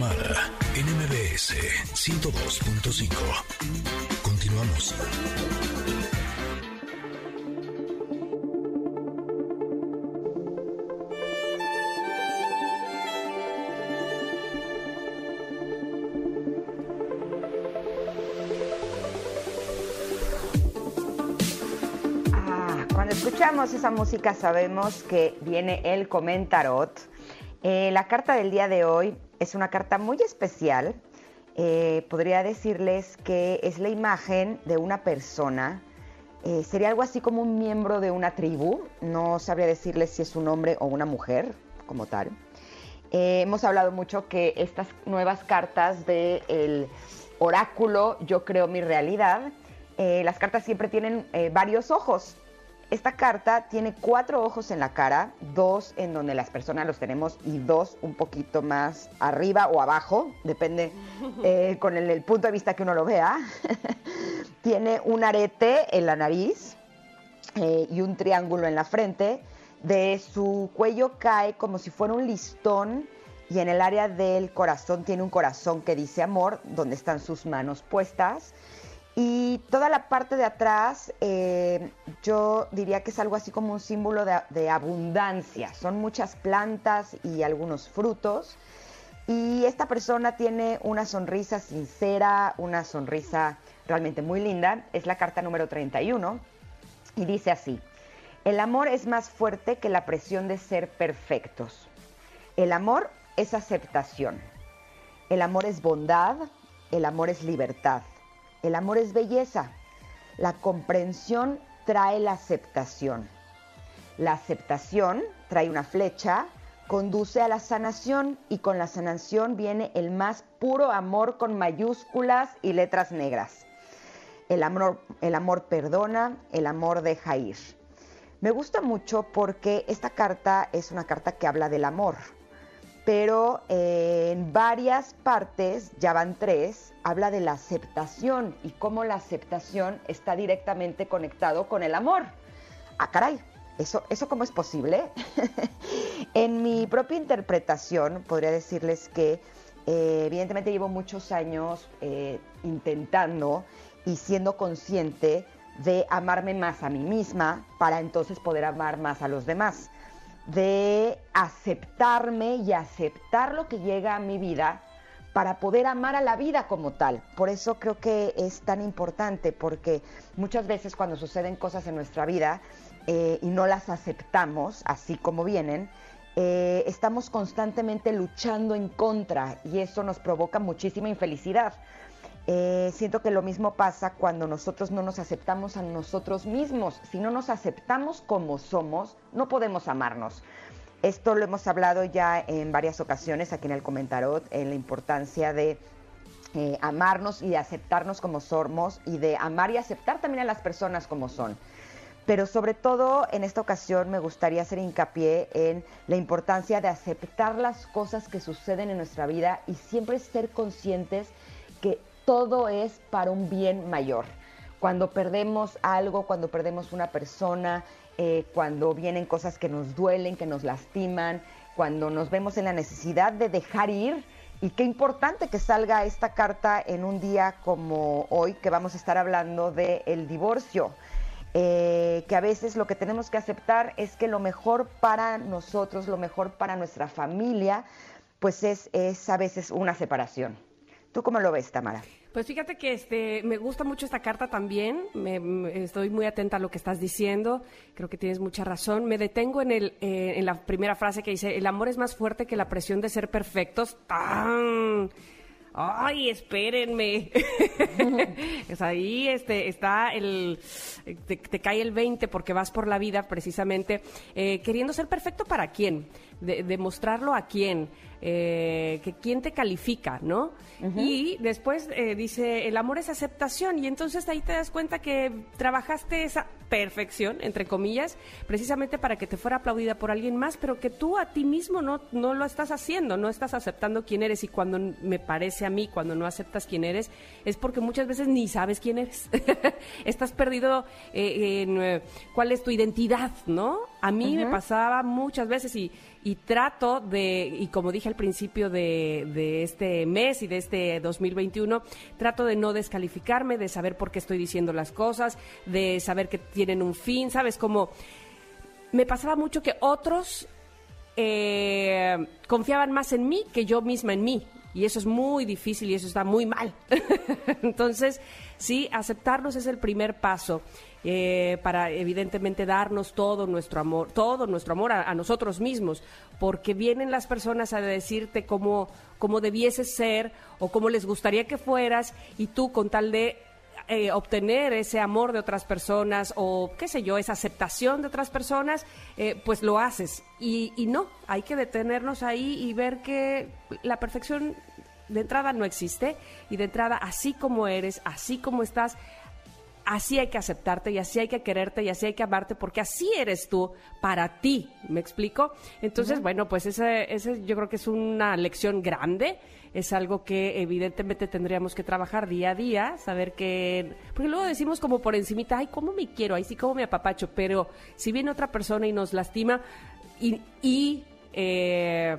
Tamara en MBS 102.5. Continuamos. Ah, cuando escuchamos esa música sabemos que viene el comentarot. Eh, la carta del día de hoy es una carta muy especial. Eh, podría decirles que es la imagen de una persona. Eh, sería algo así como un miembro de una tribu. No sabría decirles si es un hombre o una mujer como tal. Eh, hemos hablado mucho que estas nuevas cartas del oráculo, yo creo mi realidad, las cartas siempre tienen varios ojos. Esta carta tiene cuatro ojos en la cara, dos en donde las personas los tenemos y dos un poquito más arriba o abajo, depende eh, con el, el punto de vista que uno lo vea. tiene un arete en la nariz eh, y un triángulo en la frente. De su cuello cae como si fuera un listón y en el área del corazón tiene un corazón que dice amor, donde están sus manos puestas. Y toda la parte de atrás, eh, yo diría que es algo así como un símbolo de, de abundancia. Son muchas plantas y algunos frutos. Y esta persona tiene una sonrisa sincera, una sonrisa realmente muy linda. Es la carta número 31 y dice así. El amor es más fuerte que la presión de ser perfectos. El amor es aceptación. El amor es bondad. El amor es libertad. El amor es belleza. La comprensión trae la aceptación. La aceptación trae una flecha, conduce a la sanación y con la sanación viene el más puro amor con mayúsculas y letras negras. El amor, el amor perdona, el amor deja ir. Me gusta mucho porque esta carta es una carta que habla del amor, pero eh, en varias partes, ya van tres, habla de la aceptación y cómo la aceptación está directamente conectado con el amor. Ah, caray, ¿eso, eso cómo es posible? en mi propia interpretación, podría decirles que eh, evidentemente llevo muchos años eh, intentando y siendo consciente de amarme más a mí misma para entonces poder amar más a los demás, de aceptarme y aceptar lo que llega a mi vida para poder amar a la vida como tal. Por eso creo que es tan importante, porque muchas veces cuando suceden cosas en nuestra vida eh, y no las aceptamos así como vienen, eh, estamos constantemente luchando en contra y eso nos provoca muchísima infelicidad. Eh, siento que lo mismo pasa cuando nosotros no nos aceptamos a nosotros mismos. Si no nos aceptamos como somos, no podemos amarnos. Esto lo hemos hablado ya en varias ocasiones aquí en el comentarot, en la importancia de eh, amarnos y de aceptarnos como somos y de amar y aceptar también a las personas como son. Pero sobre todo en esta ocasión me gustaría hacer hincapié en la importancia de aceptar las cosas que suceden en nuestra vida y siempre ser conscientes que todo es para un bien mayor. Cuando perdemos algo, cuando perdemos una persona, eh, cuando vienen cosas que nos duelen, que nos lastiman, cuando nos vemos en la necesidad de dejar ir. Y qué importante que salga esta carta en un día como hoy, que vamos a estar hablando del el divorcio. Eh, que a veces lo que tenemos que aceptar es que lo mejor para nosotros, lo mejor para nuestra familia, pues es, es a veces una separación. ¿Tú cómo lo ves, Tamara? Pues fíjate que este me gusta mucho esta carta también. Me, estoy muy atenta a lo que estás diciendo. Creo que tienes mucha razón. Me detengo en el eh, en la primera frase que dice: el amor es más fuerte que la presión de ser perfectos. ¡Tan! Ay, espérenme. es ahí este, está el. Te, te cae el 20 porque vas por la vida precisamente eh, queriendo ser perfecto para quién, de- demostrarlo a quién, eh, que quién te califica, ¿no? Y después eh, dice: el amor es aceptación, y entonces ahí te das cuenta que trabajaste esa perfección, entre comillas, precisamente para que te fuera aplaudida por alguien más, pero que tú a ti mismo no, no lo estás haciendo, no estás aceptando quién eres. Y cuando me parece a mí, cuando no aceptas quién eres, es porque muchas veces ni sabes quién eres. estás perdido eh, en cuál es tu identidad, ¿no? A mí me pasaba muchas veces y, y trato de, y como dije al principio de, de este mes y de este 2021, trato de no descalificarme, de saber por qué estoy diciendo las cosas, de saber que tienen un fin, ¿sabes? Como me pasaba mucho que otros eh, confiaban más en mí que yo misma en mí. Y eso es muy difícil y eso está muy mal. Entonces, sí, aceptarnos es el primer paso eh, para evidentemente darnos todo nuestro amor, todo nuestro amor a, a, nosotros mismos, porque vienen las personas a decirte cómo, cómo debieses ser o cómo les gustaría que fueras y tú con tal de eh, obtener ese amor de otras personas o qué sé yo, esa aceptación de otras personas, eh, pues lo haces. Y, y, no, hay que detenernos ahí y ver que la perfección de entrada no existe y de entrada así como eres, así como estás, así hay que aceptarte y así hay que quererte y así hay que amarte porque así eres tú para ti, ¿me explico? Entonces, uh -huh. bueno, pues ese, ese yo creo que es una lección grande es algo que evidentemente tendríamos que trabajar día a día, saber que, porque luego decimos como por encimita, ay, ¿cómo me quiero? Ay, sí, ¿cómo me apapacho? Pero si viene otra persona y nos lastima y, y eh,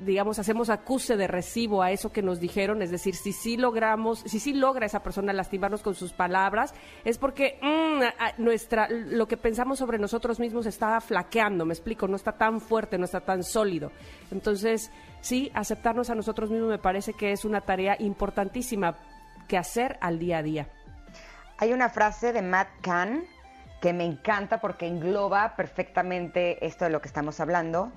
digamos, hacemos acuse de recibo a eso que nos dijeron, es decir, si sí logramos, si sí logra esa persona lastimarnos con sus palabras, es porque mmm, nuestra, lo que pensamos sobre nosotros mismos está flaqueando, me explico, no está tan fuerte, no está tan sólido. Entonces, sí, aceptarnos a nosotros mismos me parece que es una tarea importantísima que hacer al día a día. Hay una frase de Matt Kahn que me encanta porque engloba perfectamente esto de lo que estamos hablando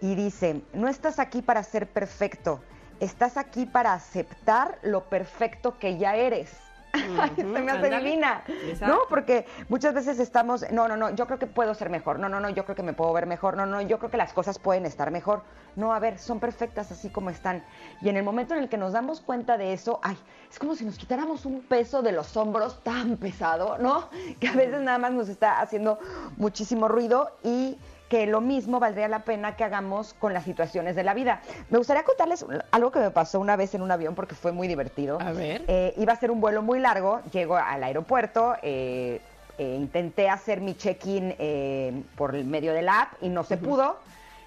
y dice, no estás aquí para ser perfecto, estás aquí para aceptar lo perfecto que ya eres. Uh -huh, se me hace divina, ¿no? Porque muchas veces estamos, no, no, no, yo creo que puedo ser mejor, no, no, no, yo creo que me puedo ver mejor, no, no, yo creo que las cosas pueden estar mejor. No, a ver, son perfectas así como están. Y en el momento en el que nos damos cuenta de eso, ay, es como si nos quitáramos un peso de los hombros tan pesado, ¿no? Que a veces nada más nos está haciendo muchísimo ruido y que lo mismo valdría la pena que hagamos con las situaciones de la vida. Me gustaría contarles algo que me pasó una vez en un avión porque fue muy divertido. A ver. Eh, iba a ser un vuelo muy largo, llego al aeropuerto, eh, eh, intenté hacer mi check-in por el medio de la app y no se uh -huh. pudo.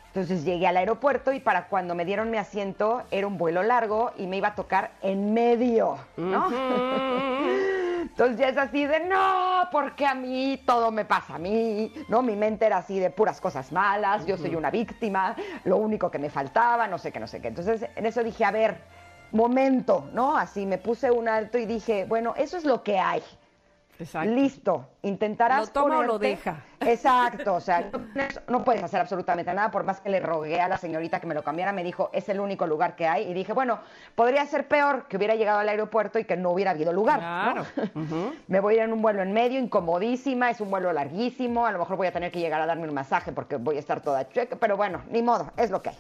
Entonces llegué al aeropuerto y para cuando me dieron mi asiento era un vuelo largo y me iba a tocar en medio, ¿no? Uh -huh. Entonces ya es así de, no, porque a mí todo me pasa a mí, ¿no? Mi mente era así de puras cosas malas, yo soy una víctima, lo único que me faltaba, no sé qué, no sé qué. Entonces en eso dije, a ver, momento, ¿no? Así me puse un alto y dije, bueno, eso es lo que hay. Exacto. Listo, intentarás Lo toma ponerte... o lo deja. Exacto, o sea, no, puedes hacer absolutamente nada, por más que le rogué a la señorita que me lo cambiara, me dijo, es el único lugar que hay, y dije, bueno, podría ser peor que hubiera llegado al aeropuerto y que no hubiera habido lugar. Claro. ¿no? Uh -huh. Me voy a ir en un vuelo en medio, incomodísima, es un vuelo larguísimo, a lo mejor voy a tener que llegar a darme un masaje porque voy a estar toda chueca, pero bueno, ni modo, es lo que hay.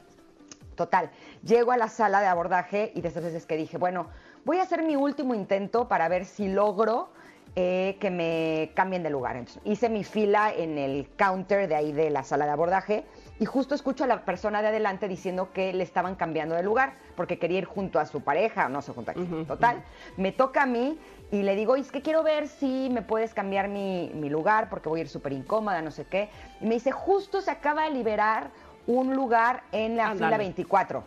Total, llego a la sala de abordaje y de esas veces que dije, bueno, voy a hacer mi último intento para ver si logro eh, que me cambien de lugar. Entonces, hice mi fila en el counter de ahí de la sala de abordaje y justo escucho a la persona de adelante diciendo que le estaban cambiando de lugar porque quería ir junto a su pareja, no sé, junto a quién. Uh -huh, Total, uh -huh. me toca a mí y le digo, es que quiero ver si me puedes cambiar mi, mi lugar porque voy a ir súper incómoda, no sé qué. Y me dice, justo se acaba de liberar un lugar en la Andale. fila 24.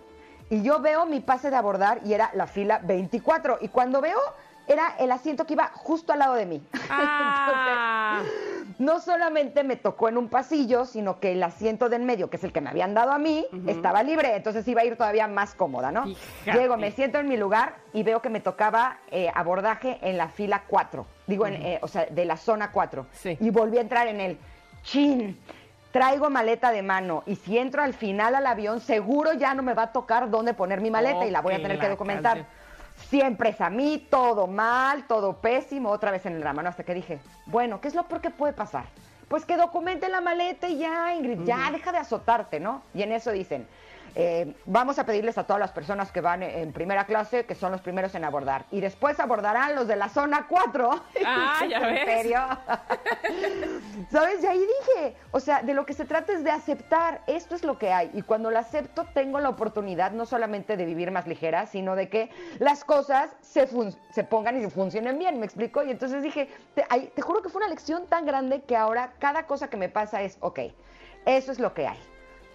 Y yo veo mi pase de abordar y era la fila 24. Y cuando veo era el asiento que iba justo al lado de mí. Ah. Entonces, no solamente me tocó en un pasillo, sino que el asiento de en medio, que es el que me habían dado a mí, uh -huh. estaba libre, entonces iba a ir todavía más cómoda, ¿no? Fíjate. Llego, me siento en mi lugar y veo que me tocaba eh, abordaje en la fila 4, digo, uh -huh. en, eh, o sea, de la zona 4. Sí. Y volví a entrar en el chin. Traigo maleta de mano y si entro al final al avión, seguro ya no me va a tocar dónde poner mi maleta y la voy a tener que documentar. Calle siempre es a mí, todo mal, todo pésimo, otra vez en el drama, ¿no? Hasta que dije, bueno, ¿qué es lo peor que puede pasar? Pues que documente la maleta y ya, Ingrid, ya, deja de azotarte, ¿no? Y en eso dicen, eh, vamos a pedirles a todas las personas que van en primera clase, que son los primeros en abordar. Y después abordarán los de la zona 4. Ah, ya ves. ¿En serio? ¿Sabes? Y ahí dije, o sea, de lo que se trata es de aceptar, esto es lo que hay. Y cuando lo acepto, tengo la oportunidad no solamente de vivir más ligera, sino de que las cosas se, se pongan y se funcionen bien, ¿me explico? Y entonces dije, te, ay, te juro que fue una lección tan grande que ahora cada cosa que me pasa es, ok, eso es lo que hay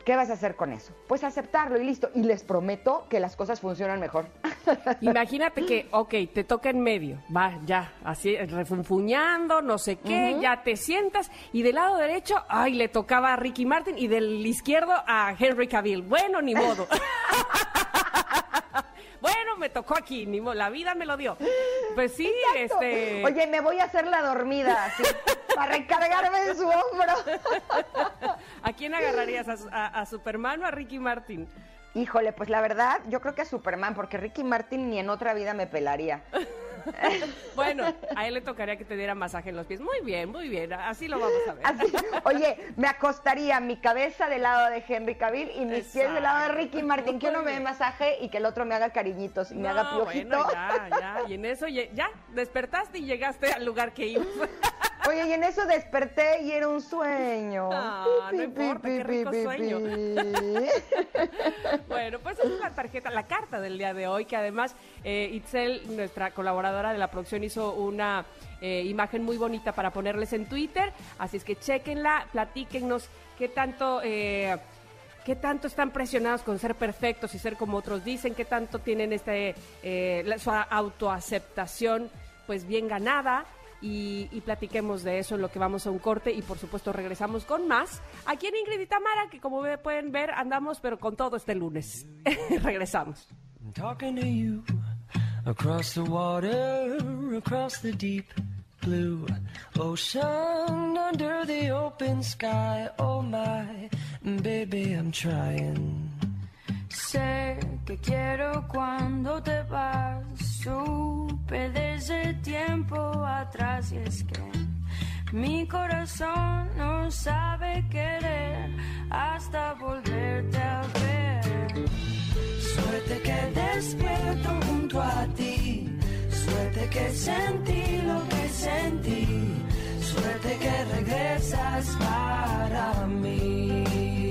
¿Qué vas a hacer con eso? Pues aceptarlo y listo. Y les prometo que las cosas funcionan mejor. Imagínate que, ok, te toca en medio, va, ya, así, refunfuñando, no sé qué, ya te sientas, y del lado derecho, ay, le tocaba a Ricky Martin, y del izquierdo a Henry Cavill. Bueno, ni modo. bueno, me tocó aquí, ni modo, la vida me lo dio. Pues sí, este... Oye, me voy a hacer la dormida, así, para recargarme de su hombro. ¿A quién agarrarías? ¿A, Superman o a Ricky Martin? Híjole, pues la verdad, yo creo que a Superman, porque Ricky Martin ni en otra vida me pelaría. bueno, a él le tocaría que te diera masaje en los pies. Muy bien, muy bien, así lo vamos a ver. oye, me acostaría mi cabeza del lado de Henry Cavill y mis pies del lado de Ricky Martin, que uno me dé masaje y que el otro me haga cariñitos y me haga piojito. Bueno, ya, ya, y en eso ya despertaste y llegaste al lugar que ibas. Oye, y en eso desperté y era un sueño. Ah, no importa, qué rico sueño. bueno, pues esa es la tarjeta, la carta del día de hoy, que además eh, Itzel, nuestra colaboradora de la producción, hizo una eh, imagen muy bonita para ponerles en Twitter. Así es que chequenla, platíquennos qué tanto... Eh, ¿Qué tanto están presionados con ser perfectos y ser como otros dicen? ¿Qué tanto tienen este, eh, su autoaceptación pues bien ganada? Y, platiquemos de eso en lo que vamos a un corte y por supuesto regresamos con más aquí en Ingrid y Tamara, que como pueden ver andamos pero con todo este lunes. regresamos. Talking to you across the water, across the deep blue ocean, under the open sky. Oh my, baby, I'm trying. Sé que quiero cuando te vas, supe desde tiempo atrás y es que mi corazón no sabe querer hasta volverte a ver. Suerte que despierto junto a ti, suerte que sentí lo que sentí, suerte que regresas para mí.